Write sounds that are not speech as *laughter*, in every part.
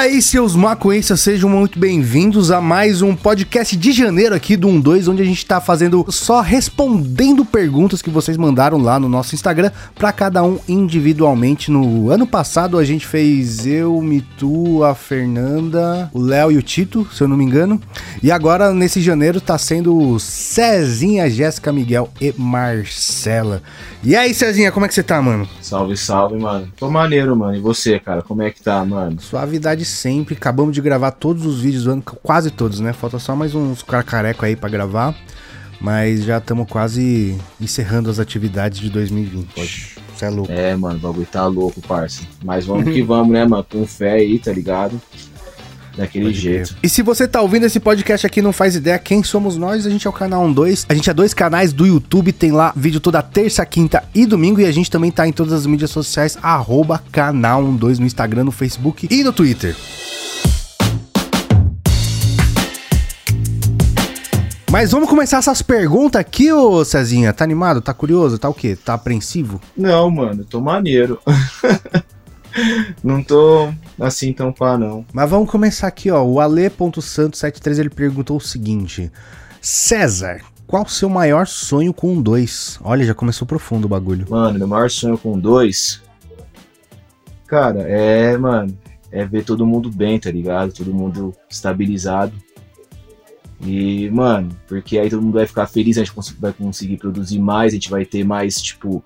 aí, seus maconhistas, sejam muito bem-vindos a mais um podcast de janeiro aqui do 12, onde a gente tá fazendo só respondendo perguntas que vocês mandaram lá no nosso Instagram para cada um individualmente. No ano passado a gente fez eu, Mitu, a Fernanda, o Léo e o Tito, se eu não me engano. E agora nesse janeiro tá sendo Cezinha, Jéssica, Miguel e Marcela. E aí, Cezinha, como é que você tá, mano? Salve, salve, mano. Tô maneiro, mano. E você, cara, como é que tá, mano? Suavidade sempre. Acabamos de gravar todos os vídeos do ano, quase todos, né? Falta só mais uns careco aí para gravar. Mas já estamos quase encerrando as atividades de 2020. Você é louco. É, mano, o bagulho tá louco, parça. Mas vamos *laughs* que vamos, né, mano? Com fé aí, tá ligado? Daquele Pode jeito. E se você tá ouvindo esse podcast aqui não faz ideia quem somos nós, a gente é o canal 12. A gente é dois canais do YouTube, tem lá vídeo toda terça, quinta e domingo. E a gente também tá em todas as mídias sociais, arroba canal 12 no Instagram, no Facebook e no Twitter. Mas vamos começar essas perguntas aqui, ô Cezinha. Tá animado? Tá curioso? Tá o quê? Tá apreensivo? Não, mano, tô maneiro. *laughs* não tô assim tão pá, não. Mas vamos começar aqui, ó. O Ale.santos73 ele perguntou o seguinte: César, qual o seu maior sonho com dois? Olha, já começou profundo o bagulho. Mano, meu maior sonho com dois. Cara, é, mano, é ver todo mundo bem, tá ligado? Todo mundo estabilizado. E, mano, porque aí todo mundo vai ficar feliz, a gente vai conseguir produzir mais, a gente vai ter mais, tipo,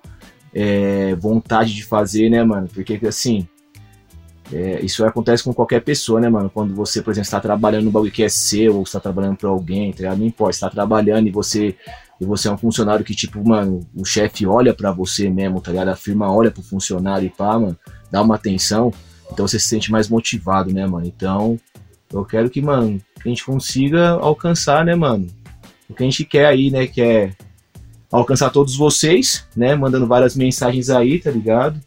é, vontade de fazer, né, mano? Porque assim, é, isso acontece com qualquer pessoa, né, mano? Quando você, por exemplo, está trabalhando no bagulho que é seu, ou está trabalhando para alguém, tá ligado? Não importa, está trabalhando e você e você é um funcionário que, tipo, mano, o chefe olha para você mesmo, tá ligado? A firma olha pro funcionário e pá, mano, dá uma atenção, então você se sente mais motivado, né, mano? Então, eu quero que, mano, que a gente consiga alcançar, né, mano? O que a gente quer aí, né, que é alcançar todos vocês, né? Mandando várias mensagens aí, tá ligado?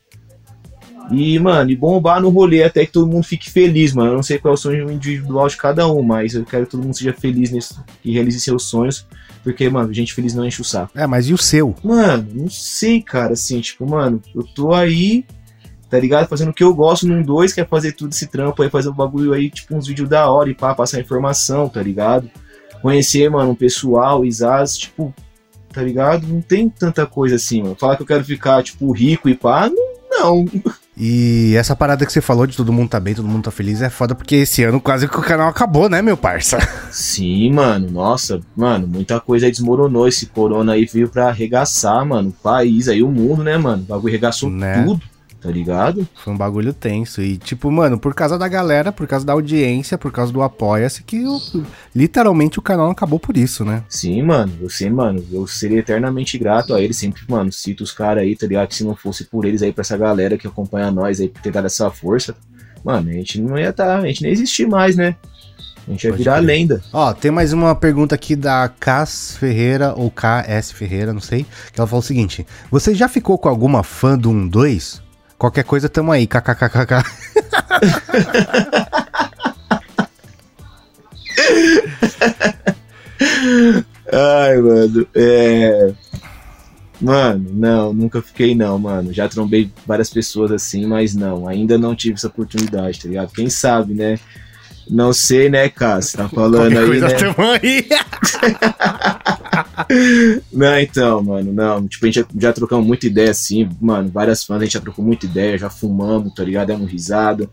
E, mano, e bombar no rolê até que todo mundo fique feliz, mano. Eu não sei qual é o sonho individual de cada um, mas eu quero que todo mundo seja feliz nisso e realize seus sonhos. Porque, mano, gente feliz não enche o saco. É, mas e o seu? Mano, não sei, cara, assim, tipo, mano, eu tô aí, tá ligado? Fazendo o que eu gosto num dois, que é fazer tudo esse trampo aí, fazer o um bagulho aí, tipo, uns vídeos da hora e pá, passar informação, tá ligado? Conhecer, mano, um pessoal, Isaz, tipo, tá ligado? Não tem tanta coisa assim, mano. Falar que eu quero ficar, tipo, rico e pá, não. *laughs* E essa parada que você falou de todo mundo tá bem, todo mundo tá feliz, é foda porque esse ano quase que o canal acabou, né, meu parça? *laughs* Sim, mano, nossa, mano, muita coisa aí desmoronou. Esse corona aí veio pra arregaçar, mano, o país aí, o mundo, né, mano? O bagulho arregaçou né? tudo tá ligado? Foi um bagulho tenso. E, tipo, mano, por causa da galera, por causa da audiência, por causa do apoia-se, que eu, literalmente o canal acabou por isso, né? Sim, mano. Você, mano, eu seria eternamente grato a eles. Sempre, mano, cito os caras aí, tá ligado? Que se não fosse por eles aí, pra essa galera que acompanha nós aí, por ter dado essa força, mano, a gente não ia tá, a gente nem existir mais, né? A gente ia Pode virar a lenda. Ó, tem mais uma pergunta aqui da Cas Ferreira, ou KS Ferreira, não sei, que ela falou o seguinte: Você já ficou com alguma fã do 1-2? Qualquer coisa, tamo aí. KKKKK. Ai, mano. É. Mano, não, nunca fiquei não, mano. Já trombei várias pessoas assim, mas não, ainda não tive essa oportunidade, tá ligado? Quem sabe, né? Não sei, né, Cássio? Tá falando Qualquer aí, né? aí. *laughs* não, então, mano, não. Tipo, a gente já, já trocamos muita ideia, assim, mano. Várias fãs, a gente já trocou muita ideia, já fumamos, tá ligado? Demos risada.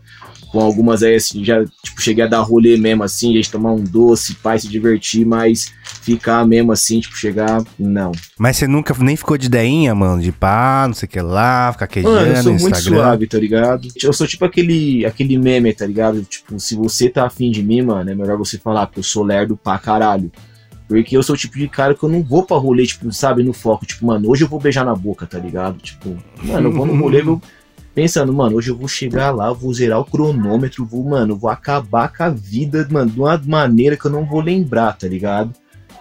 Com algumas aí, assim, já, tipo, cheguei a dar rolê mesmo, assim, a gente tomar um doce, pai, se divertir, mas ficar mesmo assim, tipo, chegar, não. Mas você nunca nem ficou de ideinha, mano? De pá, não sei o que lá, ficar queijando Mano, eu sou muito suave, tá ligado? Eu sou tipo aquele, aquele meme, tá ligado? Tipo, se você tá afim de mim, mano, é melhor você falar que eu sou lerdo pra caralho. Porque eu sou o tipo de cara que eu não vou pra rolê, tipo, sabe, no foco. Tipo, mano, hoje eu vou beijar na boca, tá ligado? Tipo, mano, eu vou no rolê, eu, *laughs* pensando, mano, hoje eu vou chegar lá, vou zerar o cronômetro, vou, mano, vou acabar com a vida, mano, de uma maneira que eu não vou lembrar, tá ligado?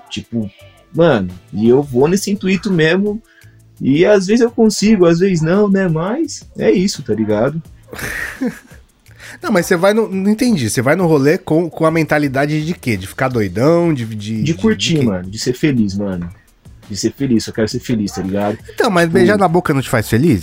Tipo, mano, e eu vou nesse intuito mesmo. E às vezes eu consigo, às vezes não, né? Mas é isso, tá ligado? *laughs* Não, mas você vai no. Não entendi. Você vai no rolê com, com a mentalidade de quê? De ficar doidão? De, de, de curtir, de mano. De ser feliz, mano. De ser feliz. Eu quero ser feliz, tá ligado? Então, mas tipo, beijar na boca não te faz feliz?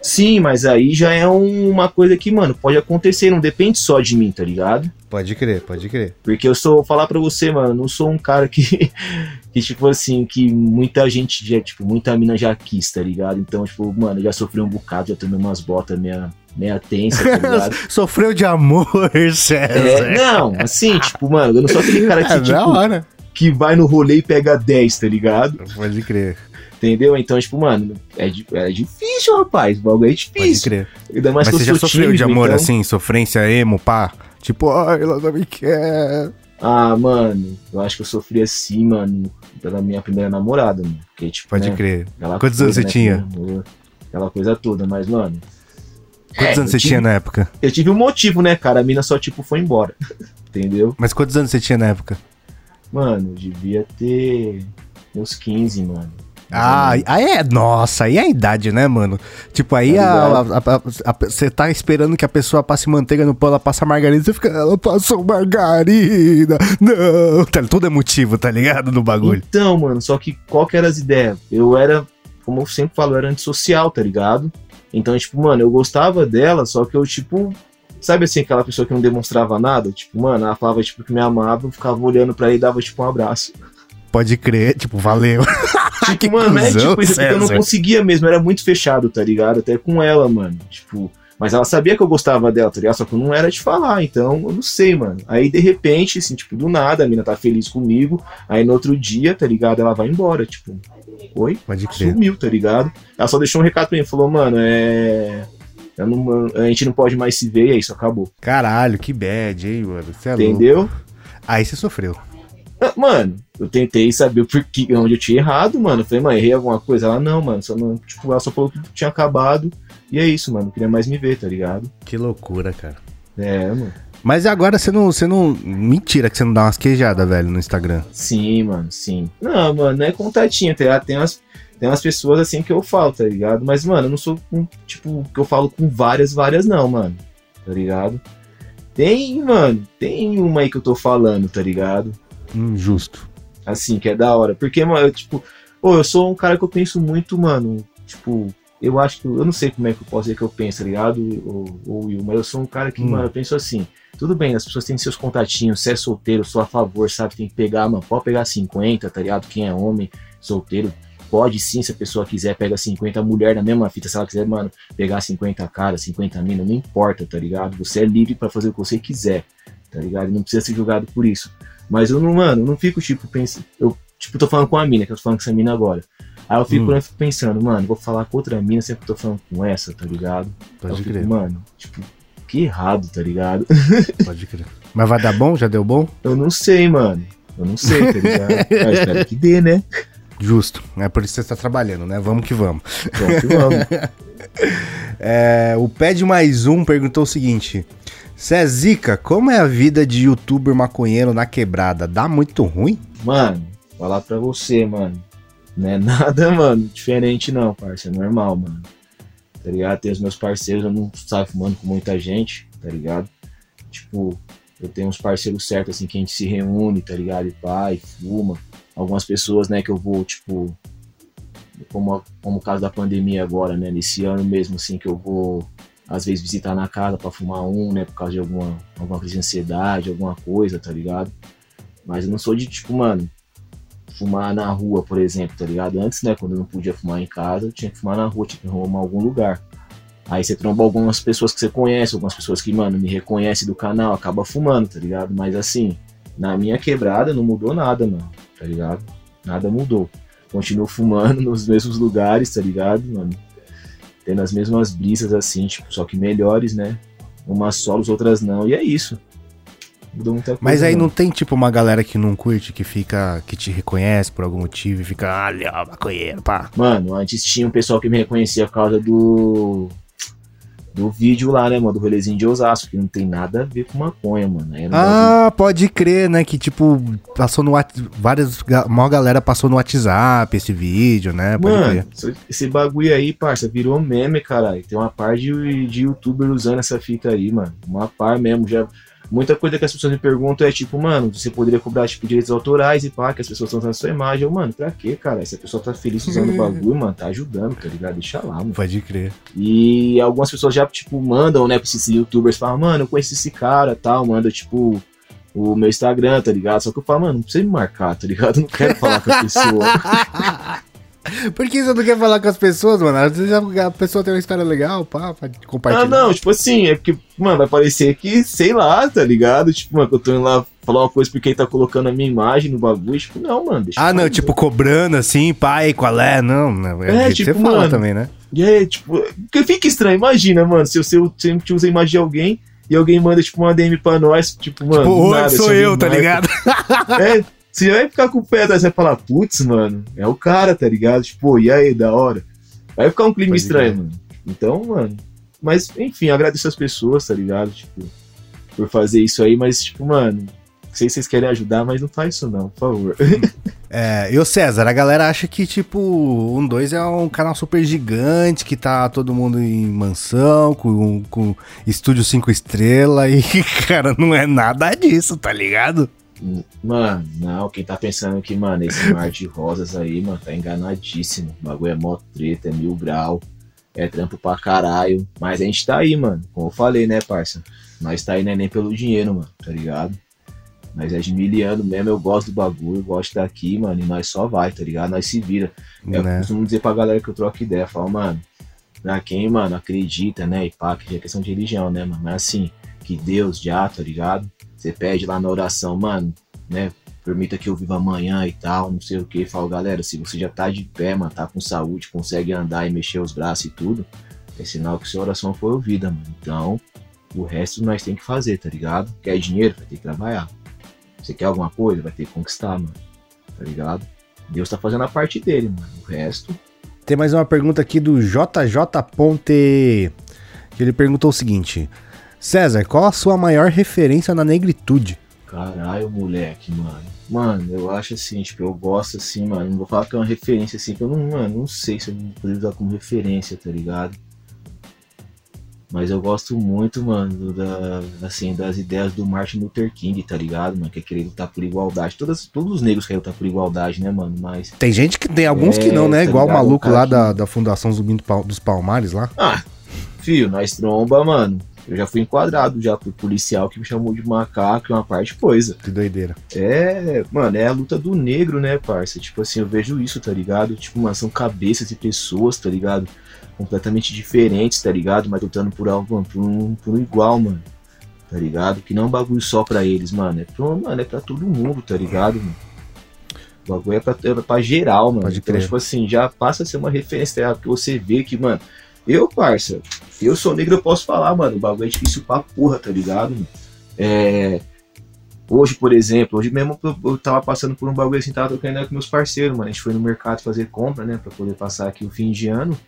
Sim, mas aí já é um- uma coisa que, mano, pode acontecer, não depende só de mim, tá ligado? Pode crer, pode crer. Porque eu sou, falar pra você, mano, não sou um cara que, *laughs* que tipo assim, que muita gente já, tipo, muita mina já quis, tá ligado? Então, tipo, mano, eu já sofri um bocado, já tomei umas botas meia, meia tensa, tá *laughs* ligado? Sofreu de amor, *laughs* César. É, não, assim, tipo, mano, eu não sou aquele cara que, É, tipo, hora. que vai no rolê e pega 10, tá ligado? Pode crer, Entendeu? Então, tipo, mano, é, é difícil, rapaz. O bagulho é pode difícil. crer. Ainda mais Mas que você já sofreu de tímido, amor então- assim, sofrência emo, pá? Tipo, ai, ela não me quer. Ah, mano, eu acho que eu sofri assim, mano, pela minha primeira namorada, mano. Porque, tipo, Pode né, crer. Quantos anos você né, tinha? que- Aquela coisa toda, mas, mano. Quantos é, anos você tive- tinha na época? Eu tive um motivo, né, cara? A mina só, tipo, foi embora. *laughs* Entendeu? Mas quantos anos você tinha na época? Mano, eu devia ter uns 15, mano. Ah, aí é. Nossa, aí é a idade, né, mano? Tipo, aí a- você tá esperando que a pessoa passe manteiga no pão, ela passa margarina, você fica, ela passou margarina. Não, tá, tudo é motivo, tá ligado? No bagulho. Então, mano, só que qual que eram as ideias? Eu era, como eu sempre falo, eu era antissocial, tá ligado? Então, tipo, mano, eu gostava dela, só que eu, tipo, sabe assim, aquela pessoa que não demonstrava nada? Tipo, mano, ela falava, tipo, que me amava, eu ficava olhando pra ela e dava, tipo, um abraço. Pode crer, tipo, valeu. *laughs* Tipo, Que mano, é tipo isso, porque eu não conseguia mesmo, era muito fechado, tá ligado? Até com ela, mano. Tipo, mas ela sabia que eu gostava dela, tá ligado? Só que eu não era de falar, então eu não sei, mano. Aí de repente, assim, tipo, do nada, a mina tá feliz comigo, aí no outro dia, tá ligado? Ela vai embora, tipo, oi? Pode crer. Sumiu, tá ligado? Ela só deixou um recado pra mim, falou, mano, é. não- a gente não pode mais se ver, e é isso, acabou. Caralho, que bad, hein, mano? Você é louco. Entendeu? Aí você sofreu. *laughs* Mano, eu tentei saber o porquê, onde eu tinha errado, mano. Eu falei, mãe, errei alguma coisa? Ela, não, mano, só não, tipo, ela só falou que tinha acabado. E é isso, mano, não queria mais me ver, tá ligado? Que loucura, cara. É, mano. Mas agora você não, você não. Mentira que você não dá umas queijadas, velho, no Instagram. Sim, mano, sim. Não, mano, não é contatinho, tá ligado? Tem umas, tem umas pessoas assim que eu falo, tá ligado? Mas, mano, eu não sou, com, tipo, que eu falo com várias, várias não, mano. Tá ligado? Tem, mano, tem uma aí que eu tô falando, tá ligado? Hum, justo. assim, que é da hora. Porque, mano, eu, tipo, pô, eu sou um cara que eu penso muito, mano, tipo, eu acho que, eu não sei como é que eu posso dizer que eu penso, tá ligado, ou, ou Will, mas eu sou um cara que, Hum. mano, eu penso assim, tudo bem, as pessoas têm seus contatinhos, se é solteiro, sou a favor, sabe, tem que pegar, mano, pode pegar 50, tá ligado, quem é homem, solteiro, pode sim, se a pessoa quiser, pega 50, a mulher na mesma fita, se ela quiser, mano, pegar 50 cara, 50 mina, não importa, tá ligado, você é livre pra fazer o que você quiser, tá ligado, não precisa ser julgado por isso. Mas eu não, mano, eu não fico, tipo, pensando. Eu, tipo, tô falando com a mina, que eu tô falando com essa mina agora. Aí eu fico, Hum. eu fico pensando, mano, vou falar com outra mina, sempre que eu tô falando com essa, tá ligado? Aí eu Pode fico, crer. mano, tipo, que errado, tá ligado? *laughs* Pode crer. Mas vai dar bom? Já deu bom? Eu não sei, mano. Eu não sei, tá ligado? *laughs* Mas espero que dê, né? Justo. É por isso que você tá trabalhando, né? Vamos que vamos. Vamos que vamos. *laughs* É, o Pede Mais Um perguntou o seguinte: Cezica, como é a vida de youtuber maconheiro na quebrada? Dá muito ruim? Mano, falar pra você, mano. Não é nada, *laughs* mano, diferente não, parceiro. É normal, mano. Tá ligado? Tem os meus parceiros, eu não saio fumando com muita gente, tá ligado? Tipo, eu tenho uns parceiros certos, assim, que a gente se reúne, tá ligado? E e fuma. Algumas pessoas, né, que eu vou, tipo. Como, como o caso da pandemia agora, né? Nesse ano mesmo, assim, que eu vou, às vezes, visitar na casa pra fumar um, né? Por causa de alguma, alguma crise de ansiedade, alguma coisa, tá ligado? Mas eu não sou de, tipo, mano, fumar na rua, por exemplo, tá ligado? Antes, né, quando eu não podia fumar em casa, eu tinha que fumar na rua, tinha que arrumar algum lugar. Aí você tromba algumas pessoas que você conhece, algumas pessoas que, mano, me reconhecem do canal, acaba fumando, tá ligado? Mas assim, na minha quebrada não mudou nada, mano, tá ligado? Nada mudou. Continuo fumando *laughs* nos mesmos lugares, tá ligado, mano? Tendo as mesmas brisas assim, tipo, só que melhores, né? Umas solos, outras não, e é isso. Mudou muita coisa. Mas aí não tem tipo uma galera que não curte, que fica, que te reconhece por algum motivo e fica, ah, ó, maconheiro, pá. Mano, antes tinha um pessoal que me reconhecia por causa do. Do vídeo lá, né, mano? Do rolezinho de Osasco, que não tem nada a ver com maconha, mano. Bagulho- Ah, pode crer, né? Que tipo, passou no WhatsApp. Várias. Maior galera passou no WhatsApp esse vídeo, né? Pode Mano, crer. esse- esse bagulho aí, parça, virou meme, caralho. Tem uma par de, de youtuber usando essa fita aí, mano. Uma par mesmo. Já, muita coisa que as pessoas me perguntam é tipo, mano, você poderia cobrar, tipo, direitos autorais e pá, que as pessoas estão usando a sua imagem. Eu, mano, pra quê, cara? Se a pessoa tá feliz usando o *laughs* bagulho, mano, tá ajudando, tá ligado? Deixa lá, mano. Pode crer. E algumas pessoas já, tipo, mandam, né, pra esses youtubers, falam, mano, eu conheci esse cara tal, manda, tipo, o meu Instagram, tá ligado? Só que eu falo, mano, não precisa me marcar, tá ligado? Eu não quero falar com a pessoa. *laughs* Por que você não quer falar com as pessoas, mano? Às vezes a pessoa tem uma história legal, pá, pra compartilhar. Ah, não, tipo assim, é porque, mano, vai parecer que, sei lá, tá ligado? Tipo, mano, que eu tô indo lá falar uma coisa porque ele tá colocando a minha imagem no bagulho, tipo, não, mano, deixa Ah, não, tipo, cobrando assim, pai, qual é? Não, não. É, É, que tipo, você fala mano, também, né? Aí, tipo, porque fica estranho, imagina, mano, se eu se eu sempre usa a imagem de alguém e alguém manda, tipo, uma DM pra nós, tipo, mano. tipo, oi, nada, sou alguém eu, tá ligado? É, você vai ficar com o pé atrás, você vai falar, putz, mano, é o cara, tá ligado? Tipo, e aí, da hora. Vai ficar um clima Pode estranho, mano. Então, mano. Mas, enfim, agradeço as pessoas, tá ligado? Tipo, por fazer isso aí, mas, tipo, mano, sei se vocês querem ajudar, mas não faz isso não, por favor. *laughs* É, e o César, a galera acha que, tipo, um 2 é um canal super gigante, que tá todo mundo em mansão, com, com estúdio 5 estrelas, *laughs* e, cara, não é nada disso, tá ligado? Mano, não, quem tá pensando que, mano, esse mar de rosas aí, mano, tá enganadíssimo. O bagulho é mó treta, é mil grau, é trampo pra caralho. Mas a gente tá aí, mano. Como eu falei, né, parça? Nós tá aí não é nem pelo dinheiro, mano, tá ligado? Nós é de miliano mesmo, eu gosto do bagulho, eu gosto de estar aqui, mano, e nós só vai, tá ligado? Nós se vira. Eu Né? costumo dizer pra galera que eu troco ideia, falo, mano, pra quem, mano, acredita, né, e pá, que é questão de religião, né, mano, mas assim, que Deus já, tá ligado? Você pede lá na oração, mano, né, permita que eu viva amanhã e tal, não sei o que, falo, galera, se você já tá de pé, mano, tá com saúde, consegue andar e mexer os braços e tudo, é sinal que sua oração foi ouvida, mano, então, o resto nós tem que fazer, tá ligado? Quer dinheiro? Vai ter que trabalhar. Você quer alguma coisa? Vai ter que conquistar, mano, tá ligado? Deus tá fazendo a parte dele, mano, o resto Tem mais uma pergunta aqui do JJ Ponte, que ele perguntou o seguinte: César, qual a sua maior referência na negritude? Caralho, moleque, mano. Mano, eu acho assim, tipo, eu gosto assim, mano. Não vou falar que é uma referência assim, que eu não, mano, não sei se eu poderia usar como referência, tá ligado? Mas eu gosto muito, mano, da, assim, das ideias do Martin Luther King, tá ligado, mano? Que é querer lutar por igualdade. Todas, todos os negros querem lutar por igualdade, né, mano? Mas. Tem gente que tem, alguns que É, não, né? tá Igual o ligado? maluco O lá cara da, da Fundação Zumbi dos Palmares lá. Ah, filho, nós tromba, mano. Eu já fui enquadrado já por policial que me chamou de macaco e uma parte de coisa. Que doideira. É, mano, é a luta do negro, né, parça? Tipo assim, eu vejo isso, tá ligado? Tipo, mano, são cabeças de pessoas, tá ligado? Completamente diferentes, tá ligado? Mas lutando por algo, mano, por um, por um igual, mano. Tá ligado? Que não é um bagulho só pra eles, mano. É pra, mano, é pra todo mundo, tá ligado, mano? O bagulho é pra, é pra geral, mano. Pode então, crer. tipo assim, já passa a ser uma referência, tá? Porque você vê que, mano, eu, parça, eu sou negro, eu posso falar, mano. O bagulho é difícil pra porra, tá ligado, mano? É. Hoje, por exemplo, hoje mesmo eu, tava passando por um bagulho assim, tava trocando com meus parceiros, mano. A gente foi no mercado fazer compra, né? Pra poder passar aqui o fim de ano.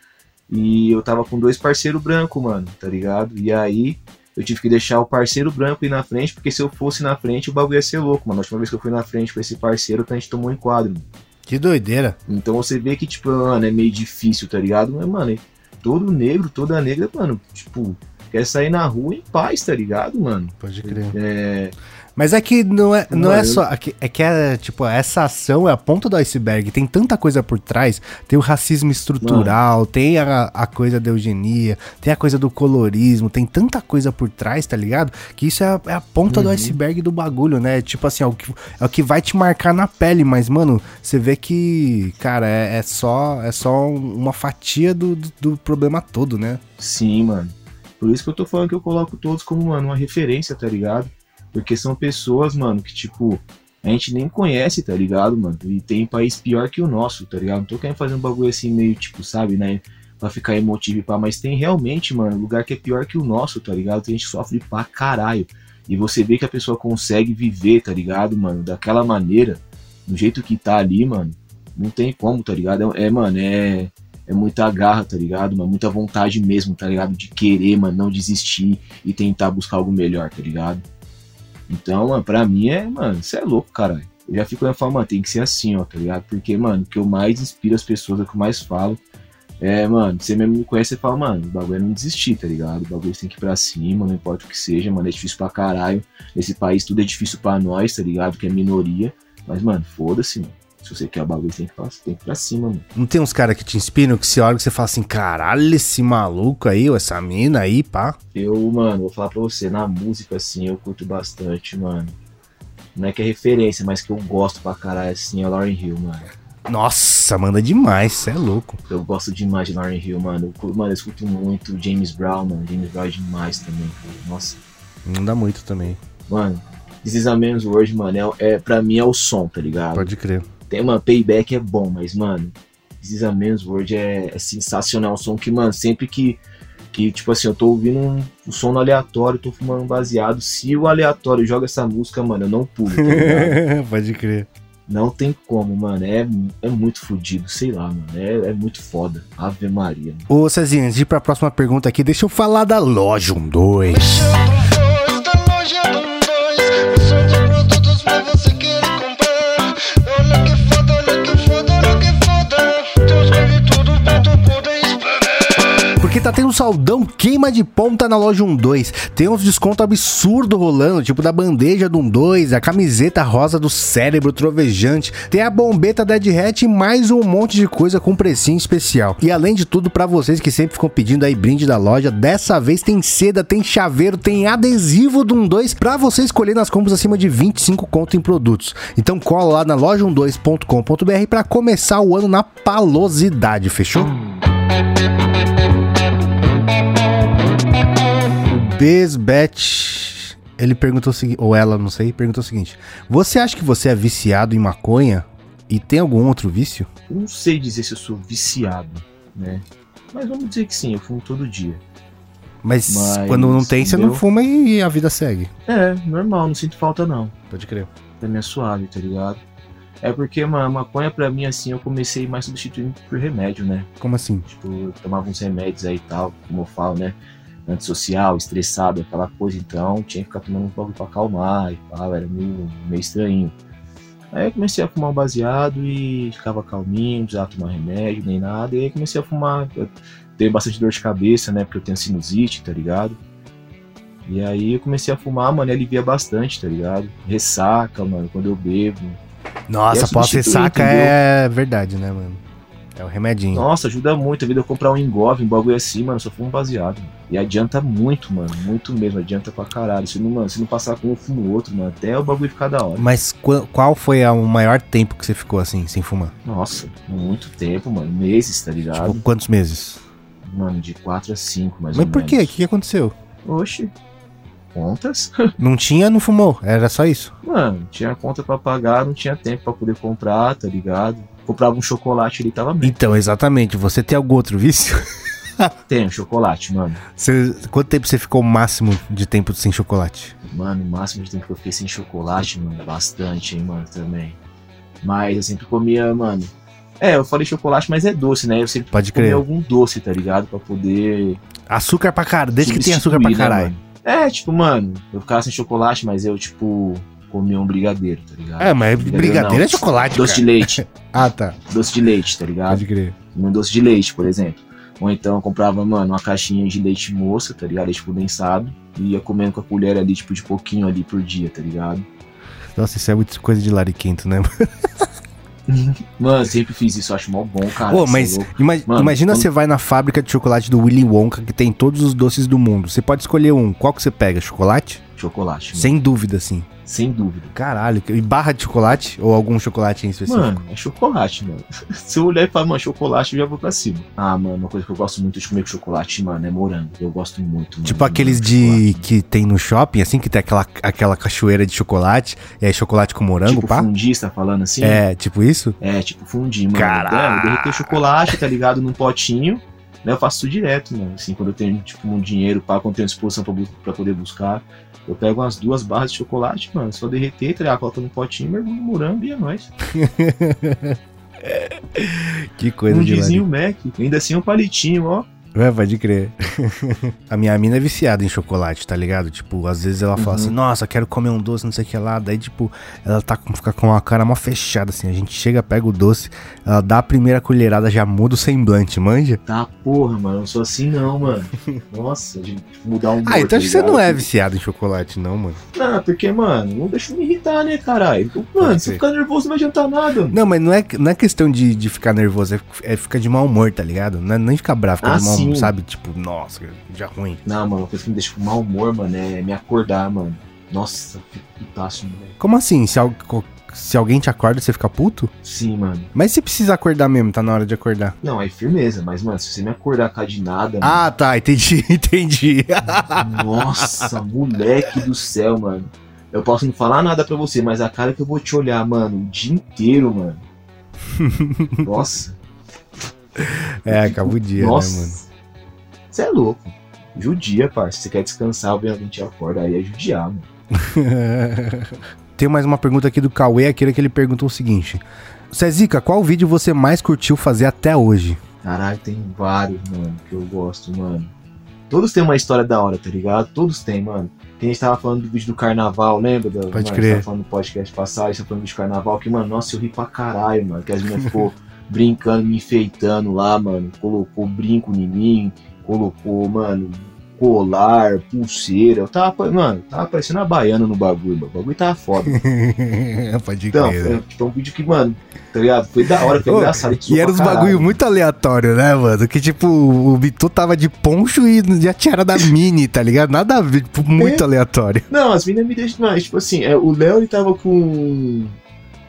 E eu tava com dois parceiros brancos, mano, tá ligado? E aí eu tive que deixar o parceiro branco ir na frente, porque se eu fosse na frente o bagulho ia ser louco, mano. A última vez que eu fui na frente com esse parceiro, a gente tomou um enquadro. Mano. Que doideira. Então você vê que, tipo, mano, é meio difícil, tá ligado? Mas, mano, todo negro, toda negra, mano, tipo, quer sair na rua em paz, tá ligado, mano? Pode crer. É. Mas é que não é, não Não, é eu- só. É que, é que é, tipo, essa ação é a ponta do iceberg. Tem tanta coisa por trás. Tem o racismo estrutural, tem a, a coisa da eugenia, tem a coisa do colorismo, tem tanta coisa por trás, tá ligado? Que isso é a, é a ponta do Uhum. iceberg do bagulho, né? Tipo assim, é o, que, é o que vai te marcar na pele. Mas, mano, você vê que, cara, é, é só, é só uma fatia do, do, do problema todo, né? Sim, mano. Por isso que eu tô falando que eu coloco todos como, mano, uma referência, tá ligado? Porque são pessoas, mano, que, tipo, a gente nem conhece, tá ligado, mano? E tem país pior que o nosso, tá ligado? Não tô querendo fazer um bagulho assim meio, tipo, sabe, né? Pra ficar emotivo e pá, mas tem realmente, mano, lugar que é pior que o nosso, tá ligado? Que a gente sofre pra caralho. E você vê que a pessoa consegue viver, tá ligado, mano? Daquela maneira, do jeito que tá ali, mano. Não tem como, tá ligado? É, é, mano, é é muita garra, tá ligado? Mano? Muita vontade mesmo, tá ligado? De querer, mano, não desistir e tentar buscar algo melhor, tá ligado? Então, mano, pra mim é, mano, você é louco, caralho. Eu já fico e falo, mano, tem que ser assim, ó, tá ligado? Porque, mano, o que eu mais inspiro as pessoas, é o que eu mais falo, É, mano, você mesmo me conhece e fala, mano, o bagulho é não desistir, tá ligado? O bagulho tem que ir pra cima, não importa o que seja, mano, é difícil pra caralho. Nesse país tudo é difícil pra nós, tá ligado? Que é minoria. Mas, mano, foda-se, mano. Se você quer o bagulho, tem que, tem que ir pra cima, mano. Não tem uns caras que te inspiram, que você olha e você fala assim, caralho, esse maluco aí, ou essa mina aí, pá. Eu, mano, vou falar pra você, na música, assim, eu curto bastante, mano. Não é que é referência, mas que eu gosto pra caralho, assim, é Lauren Hill, mano. Nossa, manda demais, cê é louco. Eu gosto demais de Lauren Hill, mano. Eu, mano, eu escuto muito James Brown, mano. James Brown é demais também, cara. Nossa. Dá muito também. Mano, This is a Man's World, mano, é, é, pra mim é o som, tá ligado? Pode crer. Tem, uma Payback é bom, mas, mano, This is a Man's World é, é sensacional. É um som que, mano, sempre que, que tipo assim, eu tô ouvindo um, um som no aleatório, tô fumando um baseado, se o aleatório joga essa música, mano, eu não pulo, tá? *laughs* Pode crer. Não tem como, mano. É, é muito fodido, sei lá, mano. É, é muito foda. Ave Maria. Mano. Ô, Cezinha, antes de ir pra próxima pergunta aqui, deixa eu falar da loja 12. Porque tá saldão queima de ponta na loja 12. Tem uns desconto absurdo rolando, tipo da bandeja do 12, a camiseta rosa do cérebro trovejante, tem a bombeta Dead Hat e mais um monte de coisa com precinho especial. E além de tudo, para vocês que sempre ficam pedindo aí brinde da loja, dessa vez tem seda, tem chaveiro, tem adesivo do 12 para você escolher nas compras acima de 25 conto em produtos. Então cola lá na loja12.com.br para começar o ano na palosidade, fechou? Besbet, ele perguntou o seguinte, ou ela, não sei, perguntou o seguinte: Você acha que você é viciado em maconha e tem algum outro vício? Eu não sei dizer se eu sou viciado, né? Mas vamos dizer que sim, eu fumo todo dia. Mas, Mas quando não tem, você não fuma e a vida segue. É, normal, não sinto falta não. Pode crer. Mim é suave, tá ligado? É porque, mano, a maconha pra mim, assim, eu comecei mais substituindo por remédio, né? Como assim? Tipo, eu tomava uns remédios aí e tal, como eu falo, né? Antissocial, estressado, aquela coisa, então tinha que ficar tomando um pouco pra acalmar e tal, era meio, meio estranho. Aí eu comecei a fumar um baseado e ficava calminho, não precisava tomar remédio nem nada, e aí comecei a fumar. Eu tenho bastante dor de cabeça, né? Porque eu tenho sinusite, tá ligado? E aí eu comecei a fumar, mano, e alivia bastante, tá ligado? Ressaca, mano, quando eu bebo. Nossa, pós-ressaca é verdade, né, mano? É o remedinho. Nossa, ajuda muito. A vida eu comprar um engove, um bagulho assim, mano, só fumo baseado. E adianta muito, mano. Muito mesmo. Adianta pra caralho. Se não, mano, se não passar com um, fumo outro, mano. Até o bagulho ficar da hora. Mas qual foi o maior tempo que você ficou assim, sem fumar? Nossa, muito tempo, mano. Meses, tá ligado? Tipo, quantos meses? Mano, de 4 a 5, mais Mas por quê? O que aconteceu? Oxe, contas. *laughs* não tinha, não fumou. Era só isso. Mano, tinha conta para pagar, não tinha tempo para poder comprar, tá ligado? Comprava um chocolate ali tava bem. Então, exatamente. Você tem algum outro vício? *laughs* Tenho, chocolate, mano. Você, quanto tempo você ficou o máximo de tempo sem chocolate? Mano, o máximo de tempo que eu fiquei sem chocolate, mano, bastante, hein, mano, também. Mas eu sempre comia, mano. É, eu falei chocolate, mas é doce, né? Eu sempre Pode comia crer. algum doce, tá ligado? Pra poder. Açúcar pra caralho, desde que tem açúcar pra né, caralho. É, tipo, mano, eu ficava sem chocolate, mas eu, tipo, comia um brigadeiro, tá ligado? É, mas brigadeiro, brigadeiro é chocolate, Doce cara. de leite. *laughs* ah, tá. Doce de leite, tá ligado? Pode crer. Um doce de leite, por exemplo. Ou então eu comprava, mano, uma caixinha de leite moça, tá ligado? Leite condensado. E ia comendo com a colher ali, tipo, de pouquinho ali por dia, tá ligado? Nossa, isso é muito coisa de lariquento, né? *laughs* Mano, sempre fiz isso, acho mó bom, cara. Pô, mas é Mano, imagina quando... você vai na fábrica de chocolate do Willy Wonka, que tem todos os doces do mundo. Você pode escolher um. Qual que você pega? Chocolate? Chocolate. Sem dúvida, sim. Sem dúvida. Caralho, e barra de chocolate? Ou algum chocolate em específico? Mano, é chocolate, mano. *laughs* Se eu olhar e falar, mano, chocolate, eu já vou pra cima. Ah, mano, uma coisa que eu gosto muito de comer com chocolate, mano, é morango. Eu gosto muito, mano. Tipo aqueles de. que tem no shopping, assim, que tem aquela, aquela cachoeira de chocolate, e aí chocolate com morango, tipo pá? Fundi, você tá falando assim? É, tipo isso? É, tipo fundi, mano. Caralho. É, eu derreter chocolate, tá ligado? Num potinho. Né, eu faço isso direto, mano. Assim, quando eu tenho, tipo, um dinheiro, pá, quando eu tenho disposição pra, pra poder buscar. Eu pego umas duas barras de chocolate, mano, só derreter, tá coloca no potinho, mergulho no morango e é nóis. *laughs* que coisa um de Mac, ainda assim um palitinho, ó. É, pode crer. a minha mina é viciada em chocolate, tá ligado? Tipo, às vezes ela fala Uhum. assim, nossa, quero comer um doce, não sei o que lá. Daí, tipo, ela tá com, fica com a cara mó fechada, assim. A gente chega, pega o doce, ela dá a primeira colherada, já muda o semblante, manja? Tá, porra, mano, eu não sou assim não, mano. *laughs* Nossa, de mudar um Ah, então acho que você não é viciado em chocolate, não, mano. Não, porque, mano, não deixa eu me irritar, né, caralho? Mano, se ficar nervoso não vai adiantar nada. mano. Não, mas não é, não é questão de, de ficar nervoso, é, é ficar de mau humor, tá ligado? Não é nem ficar bravo, ficar Ah, de mau humor, sim. sabe? Tipo, nossa, já ruim. Não, mano, uma coisa que me deixa com mau humor, mano, é me acordar, mano. Nossa, fico putaço, moleque. Como assim? Se, al- se alguém te acorda, você fica puto? Sim, mano. Mas se precisa acordar mesmo, tá na hora de acordar. Não, aí firmeza, mas, mano, se você me acordar cá de nada, Ah, tá, entendi, *laughs* entendi. mano, nossa, moleque do céu, mano. Eu posso não falar nada pra você, mas a cara que eu vou te olhar, mano, o dia inteiro, mano. *laughs* Nossa. É, acaba o dia, Nossa. né, mano? Você é louco. Judia, parça. Se você quer descansar, alguém alguém te acorda, aí é judiar, mano. *laughs* Tem mais uma pergunta aqui do Cauê, aquele que ele perguntou o seguinte. Cezica, qual vídeo você mais curtiu fazer até hoje? Caralho, tem vários, mano, que eu gosto, mano. Todos têm uma história da hora, tá ligado? Todos têm, mano. Que a gente tava falando do vídeo do carnaval, lembra? Da, Pode mano, crer. A gente tava falando no podcast passado, a gente tava falando do vídeo do carnaval, que, mano, nossa, eu ri pra caralho, mano. Que as meninas ficou *laughs* brincando, me enfeitando lá, mano. Colocou brinco em mim, colocou, mano, colar, pulseira. Eu tava, mano, tava parecendo a baiana no bagulho, mano. O bagulho tava foda. *laughs* Pode Então, crer. foi, foi um vídeo que, mano, tá ligado? Foi da hora, foi Ô, engraçado. E era uns caralho. bagulho muito aleatório, né, mano? Que tipo, o Bitu tava de poncho e já tinha era da *laughs* Mini, tá ligado? Nada a ver, tipo, muito É. aleatório. Não, as meninas me deixam mais. Tipo assim, é, o Léo ele tava com.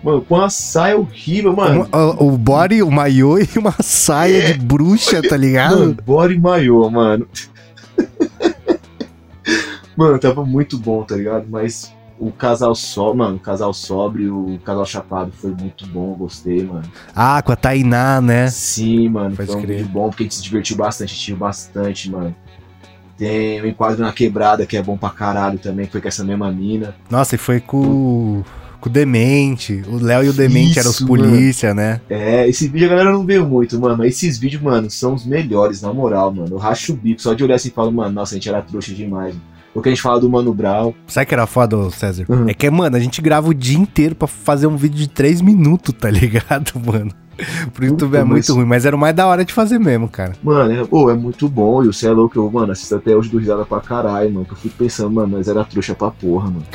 Mano, com uma saia horrível, mano. O, o body, o maiô e uma saia de bruxa, tá ligado? Mano, e maiô, mano. *laughs* mano, tava muito bom, tá ligado? Mas o casal só, mano, o casal sóbrio, o casal chapado foi muito bom, gostei, mano. Ah, com a Tainá, né? Sim, mano, Pode foi crer. vídeo bom porque a gente se divertiu bastante, assistiu bastante, mano. Tem o Enquadro na Quebrada, que é bom pra caralho também, que foi com essa mesma mina. Nossa, e foi com, com o Demente. O Léo e o Demente eram os Isso, polícia, né? É, esse vídeo a galera não veio muito, mano. Mas esses vídeos, mano, são os melhores, na moral, mano. Eu racho o bico, só de olhar assim e falo, mano, nossa, a gente era trouxa demais. Mano. O que a gente fala do Mano Brown. Sabe que era foda, César? Uhum. É que, mano, a gente grava o dia inteiro pra fazer um vídeo de 3 minutos, tá *laughs* ligado, mano? Pro YouTube é muito mas- ruim, mas era o mais da hora de fazer mesmo, cara. Mano, é, pô, é muito bom. E o cê é louco, eu, mano, assisto até hoje do risada pra caralho, mano. Que eu fico pensando, mano, nós era trouxa pra porra, mano.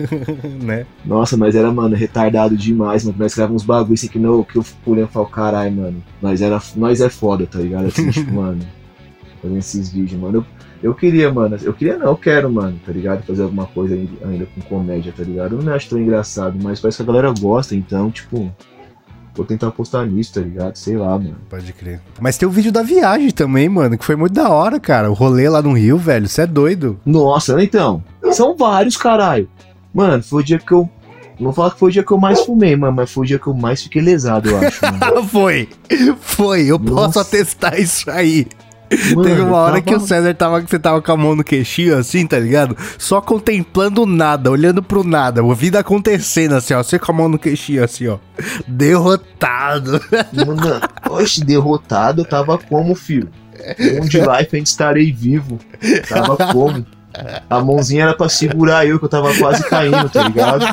*laughs* né? Nossa, nós era, mano, retardado demais, mano. Nós gravamos uns bagulho assim que, não, que eu fico olhando e falo, caralho, mano. Nós, era, nós é foda, tá ligado? Assim, tipo, *laughs* mano, fazendo esses vídeos, mano. Eu, eu queria, mano, eu queria não, eu quero, mano, tá ligado? Fazer alguma coisa ainda, com comédia, tá ligado? Eu não acho tão engraçado, mas parece que a galera gosta, então, tipo, vou tentar postar nisso, tá ligado? Sei lá, mano. Pode crer. Mas tem o vídeo da viagem também, mano, que foi muito da hora, cara. O rolê lá no Rio, velho, você é doido. Nossa, então, são vários, caralho. Mano, foi o dia que eu. Não vou falar que foi o dia que eu mais fumei, mano, mas foi o dia que eu mais fiquei lesado, eu acho, *laughs* foi, foi, eu posso Nossa. atestar isso aí. Mano, Teve uma hora tava- que o César tava, que você tava com a mão no queixinho, assim, tá ligado? Só contemplando nada, olhando pro nada, a vida acontecendo, assim, ó. Você com a mão no queixinho, assim, ó. Derrotado. Mano, oxe, derrotado, eu tava como, filho? Onde life ainda estarei vivo. Tava como? A mãozinha era pra segurar eu, que eu tava quase caindo, tá ligado?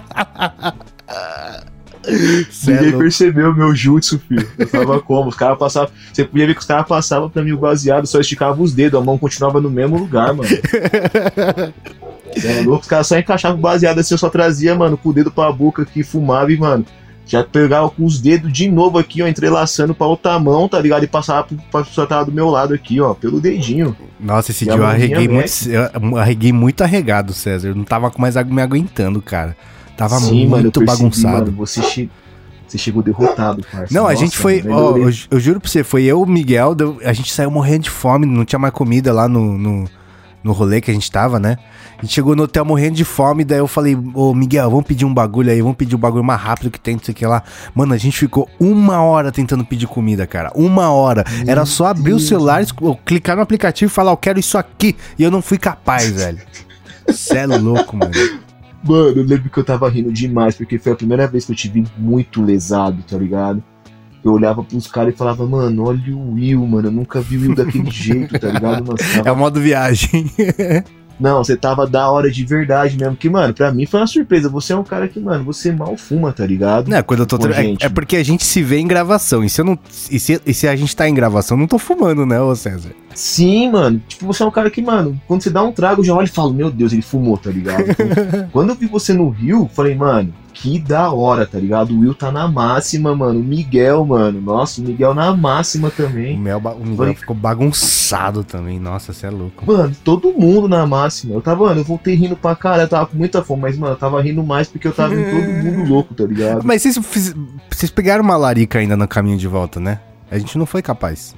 Cê é Ninguém percebeu o meu jutsu, filho. Eu tava como? Os caras passavam. Você podia ver que os caras passavam pra mim o baseado, só esticava os dedos, a mão continuava no mesmo lugar, mano. *laughs* É louco, os caras só encaixavam o baseado assim, eu só trazia, mano, com o dedo pra boca aqui, fumava e, mano, já pegava com os dedos de novo aqui, ó, entrelaçando pra outra mão, tá ligado? E passava pro- pra pessoa que tava do meu lado aqui, ó, pelo dedinho. Nossa, esse E dia eu arreguei muito, eu arreguei muito arregado, César. Eu não tava mais me aguentando, cara. Tava Sim, muito mano, bagunçado. Mano, você, che... você chegou derrotado, parça. Não, a Nossa, gente foi. mano, ó, eu- eu, ju- eu juro pra você, foi eu, o Miguel, a gente saiu morrendo de fome, não tinha mais comida lá no, no, no rolê que a gente tava, né? A gente chegou no hotel morrendo de fome, daí eu falei, ô Miguel, vamos pedir um bagulho aí, vamos pedir o bagulho mais rápido que tem, não sei o que lá. Mano, a gente ficou uma hora tentando pedir comida, cara. Uma hora. Era só abrir o Deus. celular, es- clicar no aplicativo e falar, eu quero isso aqui. E eu não fui capaz, velho. Cê é louco, mano. Mano, eu lembro que eu tava rindo demais, porque foi a primeira vez que eu te vi muito lesado, tá ligado? eu olhava pros caras e falava, mano, olha o Will, mano, eu nunca vi o Will daquele *laughs* jeito, tá ligado? Você É o modo viagem. *laughs* Não, você tava da hora de verdade mesmo. Que, mano, pra mim foi uma surpresa. Você é um cara que, mano, você mal fuma, tá ligado? Não, quando eu tô. Pô, tra- é, gente. é porque a gente se vê em gravação. E se, eu não, e, se, e se a gente tá em gravação, eu não tô fumando, né, ô César? Sim, mano. Tipo, você é um cara que, mano, quando você dá um trago, eu já olho e falo, meu Deus, ele fumou, tá ligado? *laughs* Quando eu vi você no Rio, falei, mano, que da hora, tá ligado? O Will tá na máxima, mano. O Miguel, mano. Nossa, o Miguel na máxima O, também. Mel, ba- o Miguel ficou bagunçado também. Nossa, você é louco. Mano, todo mundo na máxima. Eu tava, mano, eu voltei rindo pra cara, eu tava com muita fome, mas, mano, eu tava rindo mais porque eu tava vendo todo mundo *laughs* louco, tá ligado? Mas vocês, vocês pegaram uma larica ainda no caminho de volta, né? A gente não foi capaz.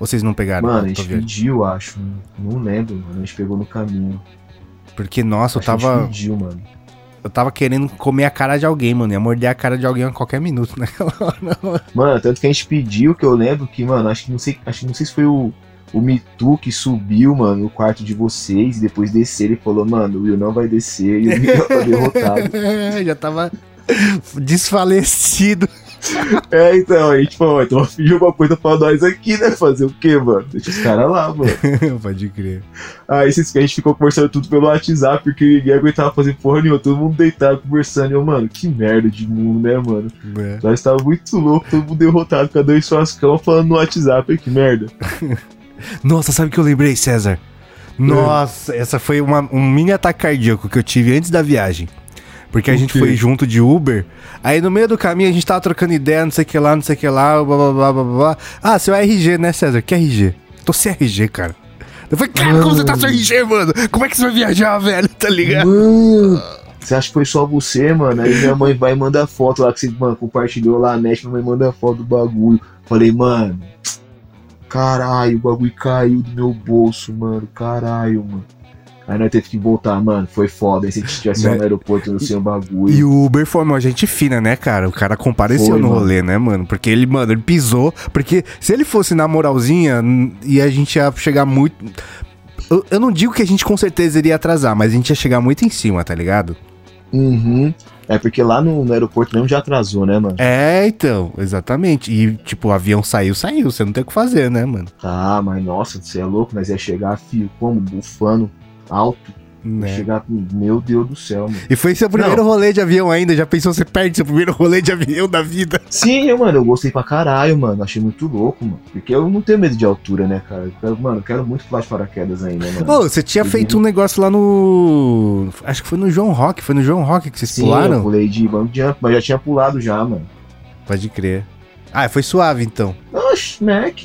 Ou vocês não pegaram? Mano, a gente pediu, acho. Não lembro, mano. A gente pegou no caminho. Porque, nossa, eu que A tava, gente pediu, mano. Eu tava querendo comer a cara de alguém, mano. Ia morder a cara de alguém a qualquer minuto, né? *laughs* Mano, tanto que a gente pediu que eu lembro que, mano, acho que não sei, acho que não sei se foi o, o Mitu que subiu, mano, no quarto de vocês e depois descer ele falou, mano, o Will não vai descer e o Miguel tá derrotado. *laughs* Já tava desfalecido. É, então, a gente falou, então finge alguma coisa pra nós aqui, né? Fazer o quê, mano? Deixa os caras lá, mano. *laughs* Pode crer. Aí esses- a gente ficou conversando tudo pelo WhatsApp, porque ninguém aguentava fazer porra nenhuma, todo mundo deitado conversando. E eu, mano, que merda de mundo, né, mano? É. Nós tava muito louco, todo mundo derrotado, cada um em suas camas falando no WhatsApp, que merda. *laughs* Nossa, sabe o que eu lembrei, César? Nossa, essa foi uma- um mini ataque cardíaco que eu tive antes da viagem. Porque a gente foi junto de Uber. Aí no meio do caminho a gente tava trocando ideia, não sei o que lá, não sei o que lá, blá blá blá blá blá. Ah, seu RG, né, César? Que RG? Tô sem RG, cara. Eu falei, cara, como você tá sem RG, mano? Como é que você vai viajar, *laughs* velho? Tá ligado? Mano, você acha que foi só você, mano? Aí minha mãe vai e manda foto lá que você mano, compartilhou lá net, minha mãe manda foto do bagulho. Falei, mano, caralho, o bagulho caiu do meu bolso, mano, caralho, mano. Aí nós teve que voltar, mano, foi foda. Aí se a gente tivesse lá Né? no aeroporto no seu bagulho. E o Uber foi uma gente fina, né, cara? O cara compareceu Foi, no mano. rolê, né, mano? Porque ele, mano, ele pisou. Porque se ele fosse na moralzinha e a gente ia chegar muito. Eu, eu não digo que a gente com certeza iria atrasar, mas a gente ia chegar muito em cima, tá ligado? Uhum. É porque lá no, no aeroporto mesmo já atrasou, né, mano? É, então, exatamente. E, tipo, o avião saiu, saiu. Você não tem o que fazer, né, mano? Tá, mas nossa, você é louco, nós ia chegar, fio, como? Bufando, alto. Né? chegar com. Meu Deus do céu, mano. E foi seu primeiro rolê de avião ainda. Já pensou você perde seu primeiro rolê de avião da vida? Sim, eu, mano, eu gostei pra caralho, mano. Achei muito louco, mano. Porque eu não tenho medo de altura, né, cara? Eu quero- mano, eu quero muito pular de paraquedas ainda, mano. Ô, você tinha Uhum. feito um negócio lá no. Acho que foi no João Rock. Foi no João Rock que vocês Sim, pularam? eu pulei de bang jump, mas já tinha pulado já, mano. Pode crer. Ah, foi suave então. Oxi, Mac.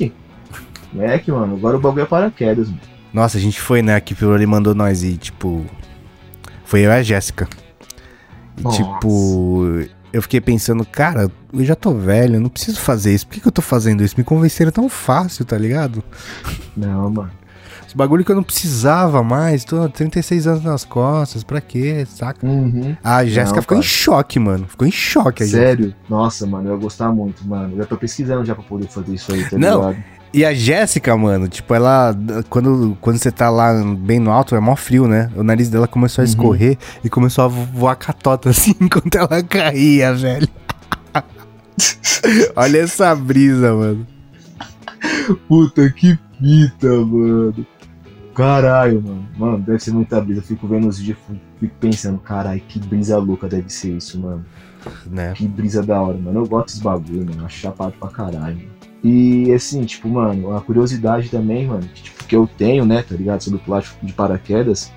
Mac, mano. Agora o bagulho é paraquedas, mano. Nossa, a gente foi, né? Que o ele mandou nós e, tipo. Foi eu e a Jéssica. E, Nossa. tipo. Eu fiquei pensando, cara, eu já tô velho, eu não preciso fazer isso. Por que, que eu tô fazendo isso? Me convenceram tão fácil, tá ligado? Não, mano. Os bagulho que eu não precisava mais. Tô 36 anos nas costas, pra quê? Saca? Uhum. A Jéssica ficou em cara. choque, mano. Ficou em choque a. Sério? Nossa, mano, eu ia gostar muito, mano. Eu já tô pesquisando já pra poder fazer isso aí, tá Não. ligado? E a Jéssica, mano, tipo, ela. Quando, quando você tá lá bem no alto, é mó frio, né? O nariz dela começou a Uhum. escorrer e começou a vo- voar catota *laughs* assim enquanto ela caía, velho. *laughs* Olha essa brisa, mano. Puta que fita, mano. Caralho, mano. Mano, deve ser muita brisa. Eu fico vendo os vídeos e fico pensando, caralho, que brisa louca deve ser isso, mano. Né? Que brisa da hora, mano. Eu gosto desses bagulho, mano. Acho chapado pra caralho. E assim, tipo, mano, a curiosidade também, mano, que, tipo, que eu tenho, né, tá ligado? Sobre o plástico de paraquedas.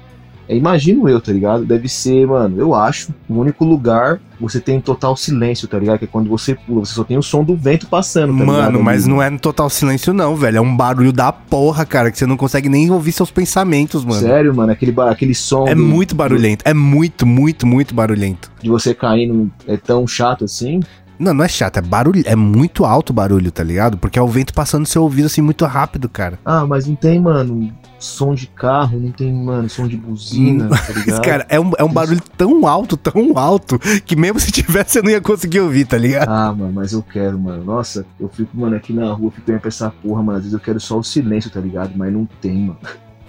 É, imagino eu, tá ligado? Deve ser, mano, eu acho, o único lugar você tem total silêncio, tá ligado? Que é quando você pula, você só tem o som do vento passando, tá ligado? Mano, mas ali. não é no total silêncio, não, velho. É um barulho da porra, cara, que você não consegue nem ouvir seus pensamentos, mano. Sério, mano, aquele, aquele som É do- muito barulhento. É muito, muito, muito barulhento. de você caindo é tão chato assim. Não, não é chato, é barulho. É muito alto o barulho, tá ligado? Porque é o vento passando no seu ouvido assim muito rápido, cara. Ah, mas não tem, mano, som de carro, não tem, mano, som de buzina, tá Mas, ligado? *laughs* cara, é um, é um barulho tão alto, tão alto, que mesmo se tivesse, você não ia conseguir ouvir, tá ligado? Ah, mano, mas eu quero, mano. Nossa, eu fico, mano, aqui na rua, fico olhando pra essa porra, mano. Às vezes eu quero só o silêncio, tá ligado? Mas não tem, mano.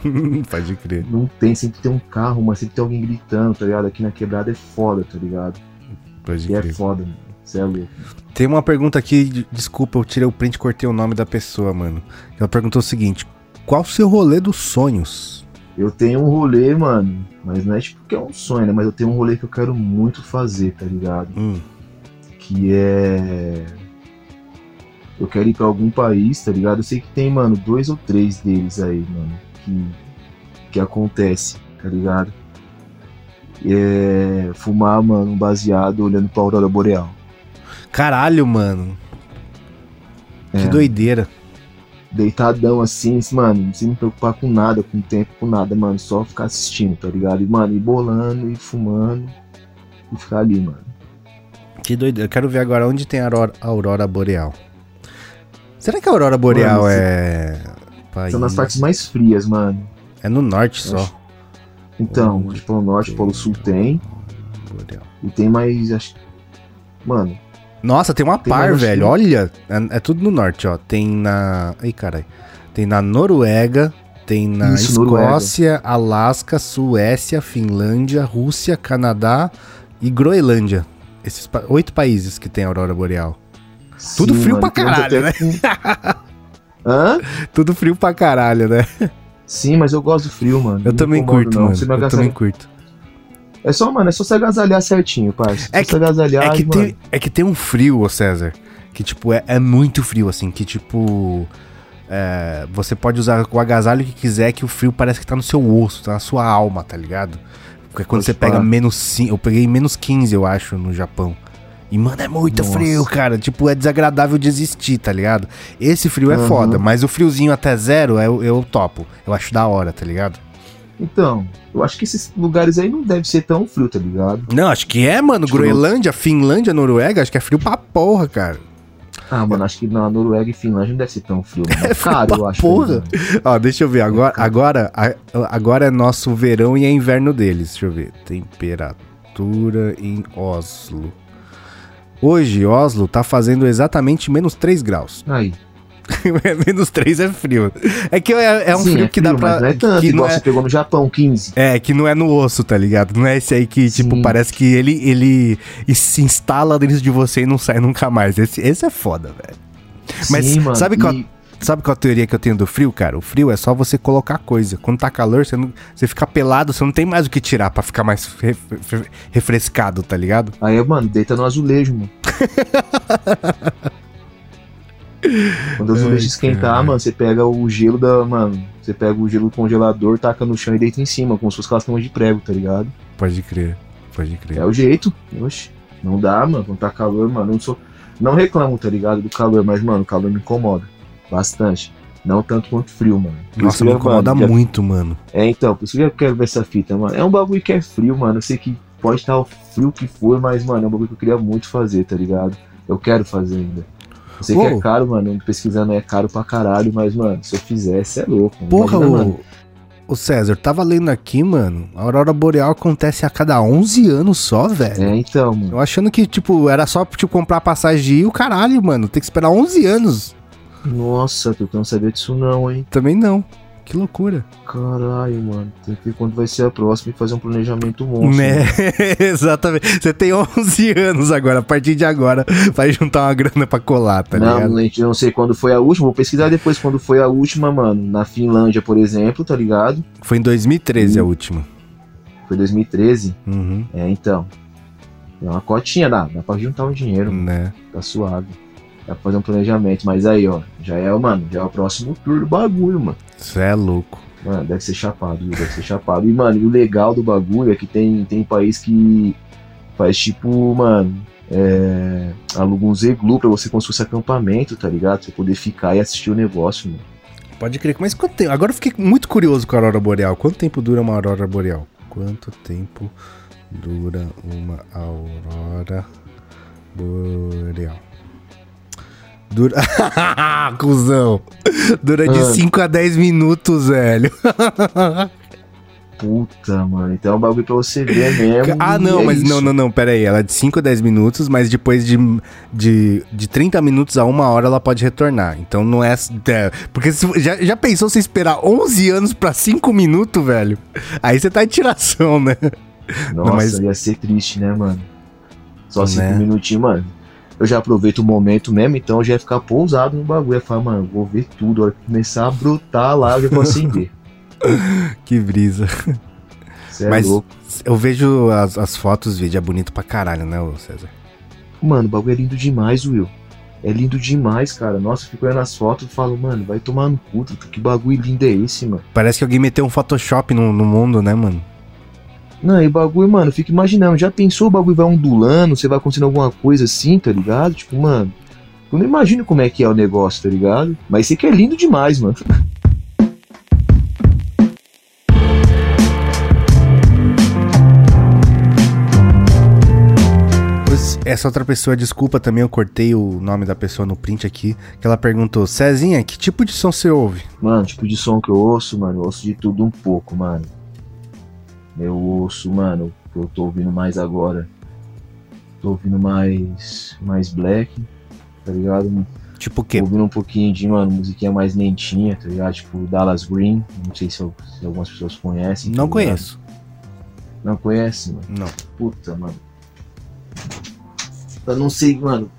*laughs* Pode crer. Não tem, sempre tem um carro, mas sempre tem alguém gritando, tá ligado? Aqui na quebrada é foda, tá ligado? Pode E é crer. foda, mano. Tem uma pergunta aqui, de- desculpa, eu tirei o print e cortei o nome da pessoa, mano. Ela perguntou o seguinte: qual o seu rolê dos sonhos? Eu tenho um rolê, mano, mas não é tipo que é um sonho, né? Mas eu tenho um rolê que eu quero muito fazer, tá ligado? Hum, Que é. Eu quero ir pra algum país, tá ligado? Eu sei que tem, mano, dois ou três deles aí, mano, que, que acontece, tá ligado? É. Fumar, mano, um baseado olhando pra Aurora Boreal. Caralho, mano. Que É. doideira. deitadão assim, mano, sem me preocupar com nada, com tempo, com nada, mano, só ficar assistindo, tá ligado? E, mano, ir bolando e fumando e ficar ali, mano. Que doideira. Eu quero ver agora onde tem a aurora, aurora boreal. Será que a aurora boreal Mano, é. País... São nas partes mais frias, mano. É no norte só. Acho- Então, Hum. tipo, Polo Norte, Polo Sul tem, Boreal. e tem mais, acho Mano, Nossa, tem uma Tem par, velho. Olha, é, é tudo no norte, ó. Tem na. Ai, caralho. Tem na Noruega, tem na Isso, Escócia, Alasca, Suécia, Finlândia, Rússia, Canadá e Groenlândia. Esses pa- oito países que tem aurora boreal. Tudo sim, frio mano, pra caralho, com- *laughs* Hã? Tudo frio pra caralho, né? Sim, mas eu gosto do frio, mano. Eu Não também incomodo, curto, não. mano. Eu também curto. É só, mano, é só você agasalhar certinho, parça. É É que- agasalhar, É que, mano, tem, é que tem um frio, ô César, que tipo, é, é muito frio, assim, que tipo. é, você pode usar o agasalho que quiser, que o frio parece que tá no seu osso, tá na sua alma, tá ligado? Porque quando você pega menos 5, eu peguei menos 15, eu acho, no Japão. E, mano, é muito Nossa. frio, cara. Tipo, é desagradável de existir, tá ligado? Esse frio é Aham. foda, mas o friozinho até zero eu, eu topo. Eu acho da hora, tá ligado? Então, eu acho que esses lugares aí não deve ser tão frio, tá ligado? Não, acho que é, mano. Groenlândia, Finlândia, Noruega, acho que é frio pra porra, cara. Ah, mano, acho que na Noruega e Finlândia não deve ser tão frio, *laughs* mano. É frio caro, pra eu acho. porra. Ó, deixa eu ver. Agora, agora, agora é nosso verão e é inverno deles. Deixa eu ver. Temperatura em Oslo. Hoje, Oslo tá fazendo exatamente menos 3 graus. Aí. *laughs* menos 3 é frio. É que é, é um Sim, frio é que dá pra. Não é tanto, que não igual é, você pegou no Japão, 15. é, que não é no osso, tá ligado? Não é esse aí que, tipo, Sim. parece que ele, ele se instala dentro de você e não sai nunca mais. Esse, esse é foda, velho. Mas Sim, mano, sabe qual- e- Sabe qual a teoria que eu tenho do frio, cara? O frio é só você colocar coisa. Quando tá calor, você, não, você fica pelado, você não tem mais o que tirar pra ficar mais re- re- refrescado, tá ligado? Aí, mano, deita no azulejo, mano. *laughs* Quando o azulejo Ai, esquentar, caralho. mano, você pega o gelo da. Mano, você pega o gelo do congelador, taca no chão e deita em cima, como se fosse aquelas camas de prego, tá ligado? Pode crer, pode crer. É o jeito. Oxe, não dá, mano. Quando tá calor, mano, não sou. Não reclamo, tá ligado? Do calor, mas, mano, o calor me incomoda. Bastante. Não tanto quanto frio, mano. Por Nossa, me incomoda mano, já- muito, mano. É, então, por isso que eu quero ver essa fita, mano. É um bagulho que é frio, mano. Eu sei que pode estar o frio que for, mas, mano, é um bagulho que eu queria muito fazer, tá ligado? Eu quero fazer ainda. Eu sei que é caro, mano. Pesquisando é caro pra caralho, mas, mano, se eu fizesse, é louco. Porra, Imagina, mano. o, o César, tava lendo aqui, mano. A aurora boreal acontece a cada 11 anos só, velho. É, então, mano. Eu achando que, tipo, era só, tipo, comprar passagem e ir, o caralho, mano. Tem que esperar 11 anos. Nossa, tu não sabia disso não, hein? Também não. Que loucura. Caralho, mano. Tem que ver quando vai ser a próxima e fazer um planejamento monstro. Né? mano. *laughs* Exatamente. Você tem 11 anos agora. A partir de agora, vai juntar uma grana pra colar, tá ligado? não, a gente não sei quando foi a última. Vou pesquisar depois quando foi a última, mano. Na Finlândia, por exemplo, tá ligado? Foi em 2013 a Hum. última. Foi 2013. Uhum. É, então. É uma cotinha, dá. Dá pra juntar um dinheiro. Né? Tá suave. Dá pra fazer um planejamento. Mas aí, ó. Já é, mano. Já é o próximo tour do bagulho, mano. Você é louco. Mano, deve ser chapado, viu? deve ser chapado. E, mano, o legal do bagulho é que tem, tem país que faz tipo, mano, é, aluga um zeglu pra você como se fosse acampamento, tá ligado? Pra você poder ficar e assistir o negócio, mano. Pode crer. Mas quanto tempo? Agora eu fiquei muito curioso com a aurora boreal. Quanto tempo dura uma aurora boreal? Quanto tempo dura uma aurora boreal? Dura. *laughs* Cusão! Dura de Ah. 5 a 10 minutos, velho. Puta, mano. Então é um bagulho pra você ver mesmo. Ah, não, é mas isso. não, não, não, pera aí. Ela é de 5 a 10 minutos, mas depois de, de, de 30 minutos a uma hora ela pode retornar. Então não é. é, porque se- já, já pensou você esperar 11 anos pra 5 minutos, velho? Aí você tá em tiração, né? Nossa, mas- ia ser triste, né, mano? Só cinco Né? minutinhos, mano. Eu já aproveito o momento mesmo, então eu já ia ficar pousado no bagulho. Eu falar, mano, vou ver tudo. A hora que começar a brotar lá, eu já vou acender. *laughs* que brisa. Cê é Mas louco. eu vejo as, as fotos, vídeo é bonito pra caralho, né, César? Mano, o bagulho é lindo demais, Will. É lindo demais, cara. Nossa, eu fico olhando as fotos e falo, mano, vai tomar no cu, que bagulho lindo é esse, mano? Parece que alguém meteu um Photoshop no, no mundo, né, mano? Não, e o bagulho, mano, eu fico imaginando, já pensou o bagulho vai ondulando, você vai acontecendo alguma coisa assim, tá ligado? Tipo, mano, eu não imagino como é que é o negócio, tá ligado? Mas sei que é lindo demais, mano. Essa outra pessoa, desculpa também, eu cortei o nome da pessoa no print aqui, que ela perguntou, Cezinha, que tipo de som você ouve? Mano, tipo de som que eu ouço, mano, eu ouço de tudo um pouco, mano. Eu ouço, mano, que eu tô ouvindo mais agora. Tô ouvindo mais. mais black, tá ligado? Tipo o Tô quê? ouvindo um pouquinho de, mano, musiquinha mais lentinha, tá ligado? Tipo Dallas Green, não sei se, se algumas pessoas conhecem. Não tá conheço. Não conhece, mano? Não. Puta, mano. Eu não sei, mano.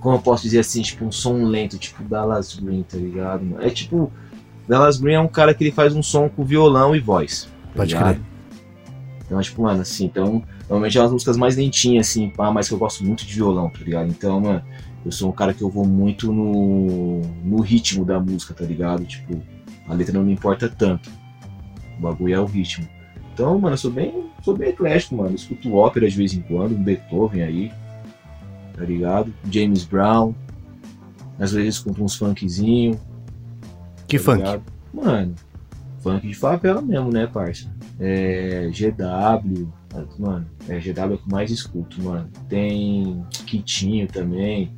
Como eu posso dizer assim, tipo, um som lento, tipo Dallas Green, tá ligado? mano? É tipo. Dallas Green é um cara que ele faz um som com violão e voz. tá Pode ligado? crer. Então, tipo, mano, assim, então. Normalmente é umas músicas mais lentinhas, assim, pá, mas que eu gosto muito de violão, tá ligado? Então, mano, eu sou um cara que eu vou muito no, no ritmo da música, tá ligado? Tipo, a letra não me importa tanto. O bagulho é o ritmo. Então, mano, eu sou bem, sou bem eclético, mano. Eu escuto ópera de vez em quando, um Beethoven aí, tá ligado? James Brown. Às vezes escuto uns funkzinho. Que tá funk? ligado? Mano, funk de favela mesmo, né, parça? É, GW, mano, é GW é o que mais escuto, mano. Tem Kitinho também.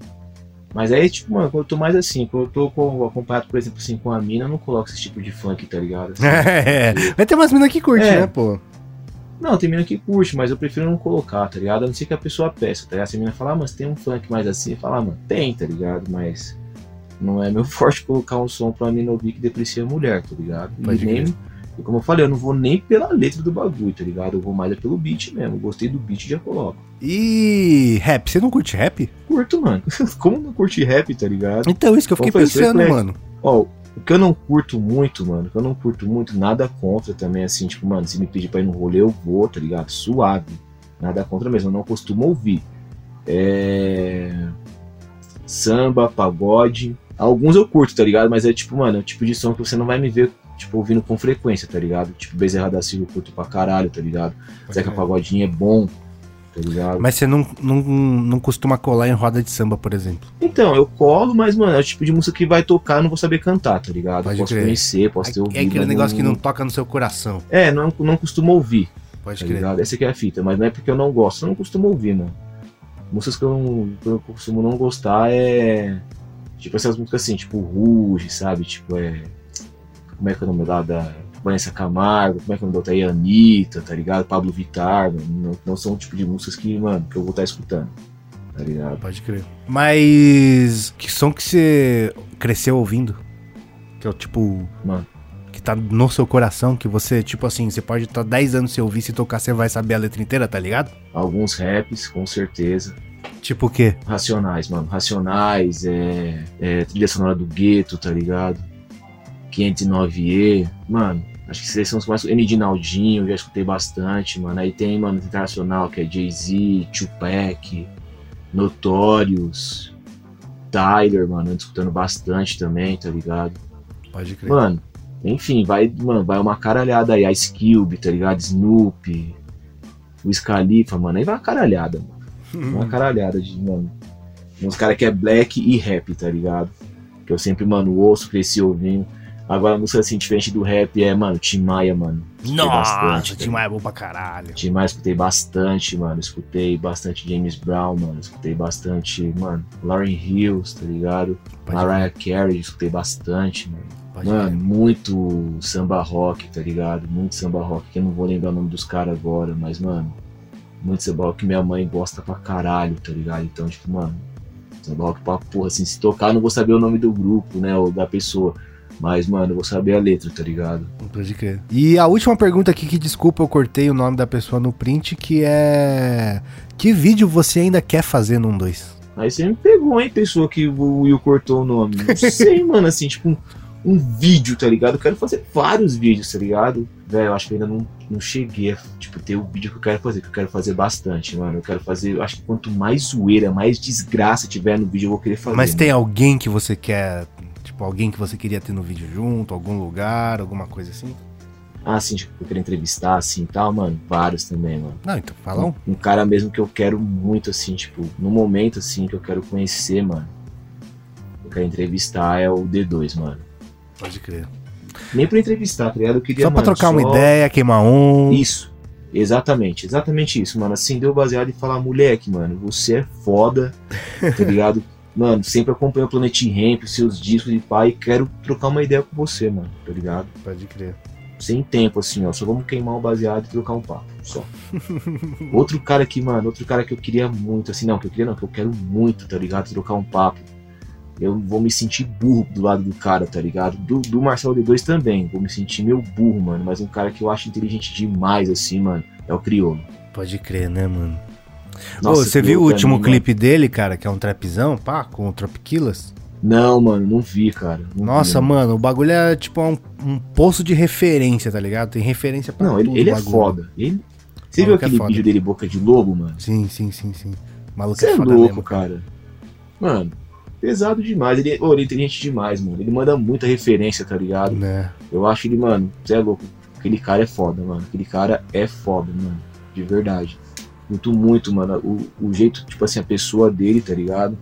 Mas aí, tipo, mano, quando eu tô mais assim, quando eu tô com, acompanhado, por exemplo, assim, com a mina, eu não coloco esse tipo de funk, tá ligado? Assim, *laughs* É, vai ter umas minas que curte, É. né, pô? Não, tem mina que curte, mas eu prefiro não colocar, tá ligado? A não ser que a pessoa peça, tá ligado? Se a mina falar, ah, mas tem um funk mais assim, falar, ah, mano, tem, tá ligado? Mas não é meu forte colocar um som pra mina ouvir que deprecia a mulher, tá ligado? Pode e nem, crer. e como eu falei, eu não vou nem pela letra do bagulho, tá ligado? Eu vou mais é pelo beat mesmo. Gostei do beat, já coloco. E rap, você não curte rap? Curto, mano. *laughs* Como não curte rap, tá ligado? Então, isso que eu fiquei Como foi, foi pensando, eclético. mano. Ó, o que eu não curto muito, mano, o que eu não curto muito, nada contra também, assim, tipo, mano, se me pedir pra ir no rolê, eu vou, tá ligado? Suave. Nada contra mesmo, eu não costumo ouvir. É. Samba, pagode. Alguns eu curto, tá ligado? Mas é tipo, mano, é o tipo de som que você não vai me ver, tipo, ouvindo com frequência, tá ligado? Tipo, Bezerra da Silva eu curto pra caralho, tá ligado? Zeca Pagodinho é bom, tá ligado? Mas você não, não, não costuma colar em roda de samba, por exemplo. Então, eu colo, mas, mano, é o tipo de música que vai tocar, eu não vou saber cantar, tá ligado? Pode posso crer. conhecer, posso ter ouvido. é aquele negócio que não toca no seu coração. É, não, não costumo ouvir, Pode tá crer. ligado? Essa aqui é a fita, mas não é porque eu não gosto, eu não costumo ouvir, mano. Músicas que eu, não, que eu costumo não gostar é. Tipo essas músicas assim, tipo Ruge, sabe? Tipo, é. Como é que é o nome lá da. Vanessa Camargo, como é que é o nome da outra aí? Anitta, tá ligado? Pablo Vittar. Não, não são o tipo de músicas que, mano, que eu vou estar escutando, tá ligado? Pode crer. Mas que som que você cresceu ouvindo? Que é o tipo. Mano. Que tá no seu coração, que você, tipo assim, você pode estar 10 anos sem ouvir, se tocar, você vai saber a letra inteira, tá ligado? Alguns raps, com certeza. Tipo o quê? Racionais, mano. Racionais, é, é trilha sonora do gueto, tá ligado? 509E, mano. Acho que esses são os mais. N de Naldinho, já escutei bastante, mano. Aí tem, mano, internacional, que é Jay-Z, Tupac, Notorious, Tyler, mano. Ando escutando bastante também, tá ligado? Pode crer. Mano, enfim, vai, mano, vai uma caralhada aí. Ice Cube, tá ligado? Snoop, o Khalifa, mano. Aí vai uma caralhada, mano. *laughs* Uma caralhada de, mano. Uns caras que é black e rap, tá ligado? Que eu sempre, mano, ouço, cresci ouvindo. Agora a música assim, diferente do rap é, mano, Tim Maia, mano. Escutei Nossa, bastante, Tim Maia é bom pra caralho. Tim Maia escutei bastante, mano. Escutei bastante James Brown, mano. Escutei bastante, mano, Lauren Hills, tá ligado? Pode Mariah Carey, escutei bastante, mano. Pode Mano, crer. muito samba rock, tá ligado? Muito samba rock, que eu não vou lembrar o nome dos caras agora, mas, mano, muito samba que minha mãe gosta pra caralho, tá ligado? Então, tipo, mano, samba rock pra porra, assim, se tocar eu não vou saber o nome do grupo, né, ou da pessoa, mas, mano, eu vou saber a letra, tá ligado? Pode crer. E a última pergunta aqui, que desculpa, eu cortei o nome da pessoa no print, que é. Que vídeo você ainda quer fazer num 2? Aí você me pegou, hein, pessoa que o Will cortou o nome. Não *laughs* sei, mano, assim, tipo, um, vídeo, tá ligado? Eu quero fazer vários vídeos, tá ligado? Velho, eu acho que ainda não, não cheguei a, tipo, ter o vídeo que eu quero fazer, que eu quero fazer bastante, mano. Eu quero fazer, eu acho que quanto mais zoeira, mais desgraça tiver no vídeo, eu vou querer fazer. Mas mano. tem alguém que você quer, tipo, alguém que você queria ter no vídeo junto, algum lugar, alguma coisa assim? Ah, assim, tipo, eu quero entrevistar, assim, tal, mano. Vários também, mano. Não, então fala um. Um cara mesmo que eu quero muito, assim, tipo, no momento, assim, que eu quero conhecer, mano. Eu quero entrevistar é o D2, mano. Pode crer. Nem pra entrevistar, tá ligado? Eu queria, Só pra mano, trocar uma só- ideia, queimar um. Isso. Exatamente, exatamente isso, mano. Assim, deu baseado e falar, moleque, mano, você é foda, *laughs* tá ligado? Mano, sempre acompanho o Planet Ramp, os seus discos de pai, e quero trocar uma ideia com você, mano, tá ligado? Pode crer. Sem tempo, assim, ó. Só vamos queimar o baseado e trocar um papo. Só. outro cara que, mano, outro cara que eu queria muito, assim, não, que eu queria não, que eu quero muito, tá ligado? Trocar um papo. Eu vou me sentir burro do lado do cara, tá ligado? Do, do Marcelo D2 também. Vou me sentir meio burro, mano. Mas um cara que eu acho inteligente demais, assim, mano, é o Criolo. Pode crer, né, mano? Ô, Nossa, você Criolo viu o último mim, clipe dele, cara, que é um trapzão, pá, com o Tropiquilas? mano- Não, mano, não vi, cara. Não Nossa, vi, mano, o bagulho é tipo um, um poço de referência, tá ligado? Tem referência pra Não, tudo. ele, ele é foda. Ele... Você viu é aquele foda. vídeo dele, Boca de Lobo, mano? Sim, sim, sim, sim. O maluco Você é é foda louco, mesmo. cara. Mano, pesado demais. Ele, ô, ele é inteligente demais, mano. Ele manda muita referência, tá ligado? Né? Eu acho ele, mano, você é louco. Aquele cara é foda, mano. Aquele cara é foda, mano. De verdade. Muito, muito, mano. O, o jeito, tipo assim, a pessoa dele, tá ligado?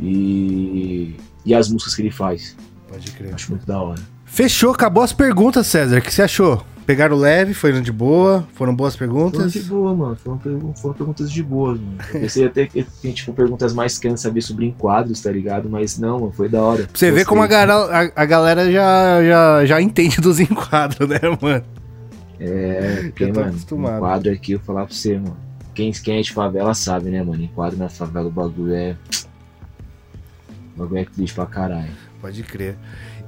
E. E as músicas que ele faz. Pode crer. Acho muito da hora. Fechou, acabou as perguntas, César. O que você achou? Pegaram leve, foram de boa, foram boas Foram perguntas. de boa, mano. Foram, foram perguntas de boa, mano. Eu pensei até que tem, tipo, perguntas mais querendo saber sobre enquadros, tá ligado? Mas não, mano, foi da hora. Pra você ver como a, a, a galera já, já, já entende dos enquadros, né, mano? É, porque, Eu tô mano, acostumado. enquadro aqui, eu vou falar pra você, mano. Quem, quem é de favela sabe, né, mano? Enquadro na favela, o bagulho é. O bagulho é triste pra caralho. Pode crer.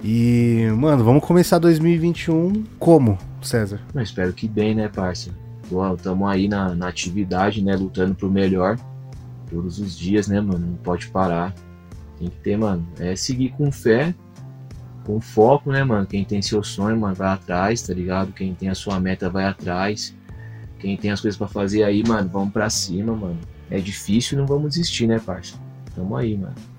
E, mano, vamos começar 2021 como, César? Mas espero que bem, né? Pô, tamo aí na, na atividade, né? Lutando pro melhor. Todos os dias, né, mano? Não pode parar. Tem que ter, mano. É seguir com fé, com foco, né, mano? Quem tem seu sonho, mano, vai atrás, tá ligado? Quem tem a sua meta, vai atrás. Quem tem as coisas pra fazer aí, mano, vamos pra cima, mano. É difícil, não vamos desistir, né, parça? Tamo aí, mano.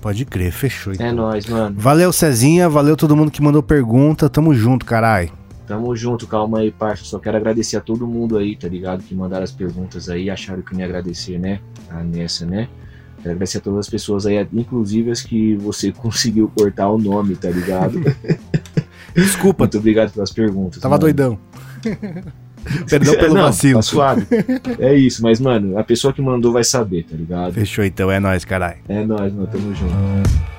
Pode crer, fechou. É nóis, mano. Valeu, Cezinha, valeu todo mundo que mandou pergunta. Tamo junto, carai. Tamo junto, calma aí, parça. Só quero agradecer a todo mundo aí, tá ligado? Que mandaram as perguntas aí, acharam que eu ia agradecer, né? A nessa, né? Quero agradecer a todas as pessoas aí, inclusive as que você *laughs* conseguiu cortar o nome, tá ligado? *laughs* Desculpa, Muito obrigado pelas perguntas. tava mano. doidão. *laughs* *laughs* Perdão pelo Não, vacilo. Tá suave. É isso, mas, mano, a pessoa que mandou vai saber, tá ligado? Fechou então, é nóis, carai. É nóis, mano. Tamo junto.